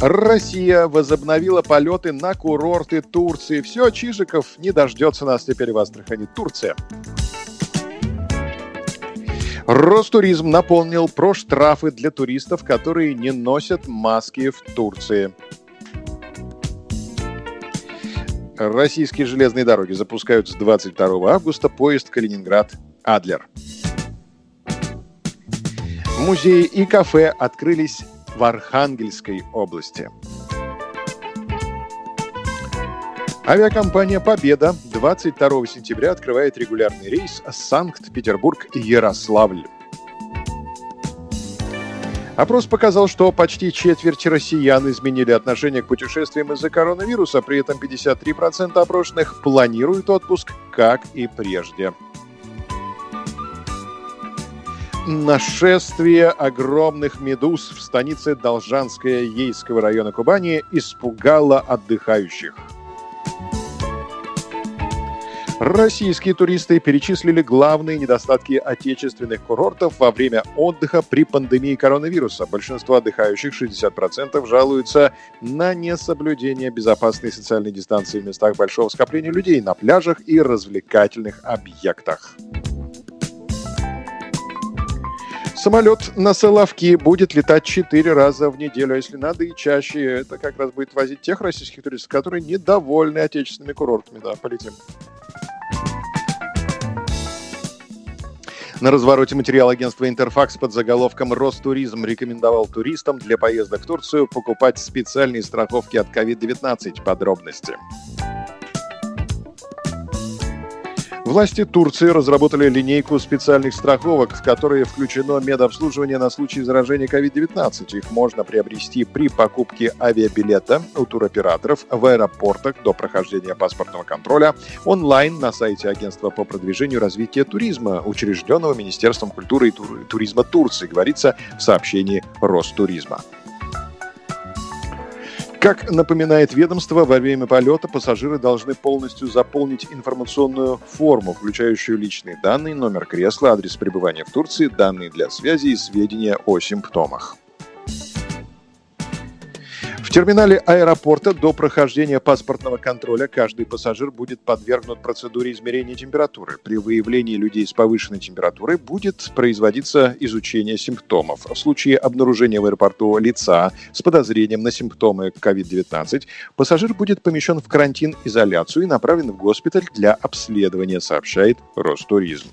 Россия возобновила полеты на курорты Турции. Все, Чижиков не дождется нас теперь в Астрахани. Турция. Ростуризм напомнил про штрафы для туристов, которые не носят маски в Турции. Российские железные дороги запускают с 22 августа поезд Калининград-Адлер. Музеи и кафе открылись в Архангельской области. Авиакомпания «Победа» 22 сентября открывает регулярный рейс Санкт-Петербург-Ярославль. Опрос показал, что почти четверть россиян изменили отношение к путешествиям из-за коронавируса, при этом 53% опрошенных планируют отпуск, как и прежде. Нашествие огромных медуз в станице Должанская Ейского района Кубани испугало отдыхающих. Российские туристы перечислили главные недостатки отечественных курортов во время отдыха при пандемии коронавируса. Большинство отдыхающих, 60%, жалуются на несоблюдение безопасной социальной дистанции в местах большого скопления людей на пляжах и развлекательных объектах. Самолет на Соловки будет летать 4 раза в неделю, а если надо и чаще. Это как раз будет возить тех российских туристов, которые недовольны отечественными курортами. Да, полетим. На развороте материал агентства «Интерфакс» под заголовком «Ростуризм» рекомендовал туристам для поездок в Турцию покупать специальные страховки от COVID-19. Подробности. Власти Турции разработали линейку специальных страховок, в которые включено медобслуживание на случай заражения COVID-19. Их можно приобрести при покупке авиабилета у туроператоров в аэропортах до прохождения паспортного контроля, онлайн на сайте Агентства по продвижению развития туризма, учрежденного Министерством культуры и туризма Турции, говорится в сообщении Ростуризма. Как напоминает ведомство, во время полета пассажиры должны полностью заполнить информационную форму, включающую личные данные, номер кресла, адрес пребывания в Турции, данные для связи и сведения о симптомах терминале аэропорта до прохождения паспортного контроля каждый пассажир будет подвергнут процедуре измерения температуры. При выявлении людей с повышенной температурой будет производиться изучение симптомов. В случае обнаружения в аэропорту лица с подозрением на симптомы COVID-19 пассажир будет помещен в карантин-изоляцию и направлен в госпиталь для обследования, сообщает Ростуризм.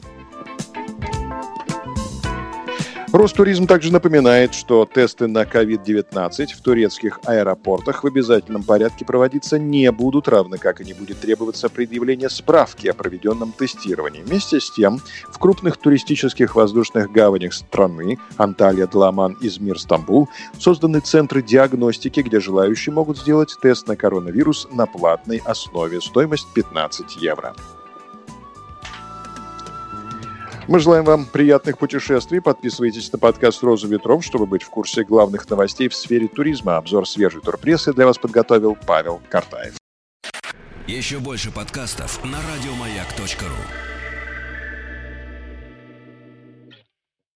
Ростуризм также напоминает, что тесты на COVID-19 в турецких аэропортах в обязательном порядке проводиться не будут, равно как и не будет требоваться предъявление справки о проведенном тестировании. Вместе с тем, в крупных туристических воздушных гаванях страны Анталия, Дламан, Измир, Стамбул созданы центры диагностики, где желающие могут сделать тест на коронавирус на платной основе. Стоимость 15 евро. Мы желаем вам приятных путешествий. Подписывайтесь на подкаст «Роза ветров», чтобы быть в курсе главных новостей в сфере туризма. Обзор свежей турпрессы для вас подготовил Павел Картаев. Еще больше подкастов на радиомаяк.ру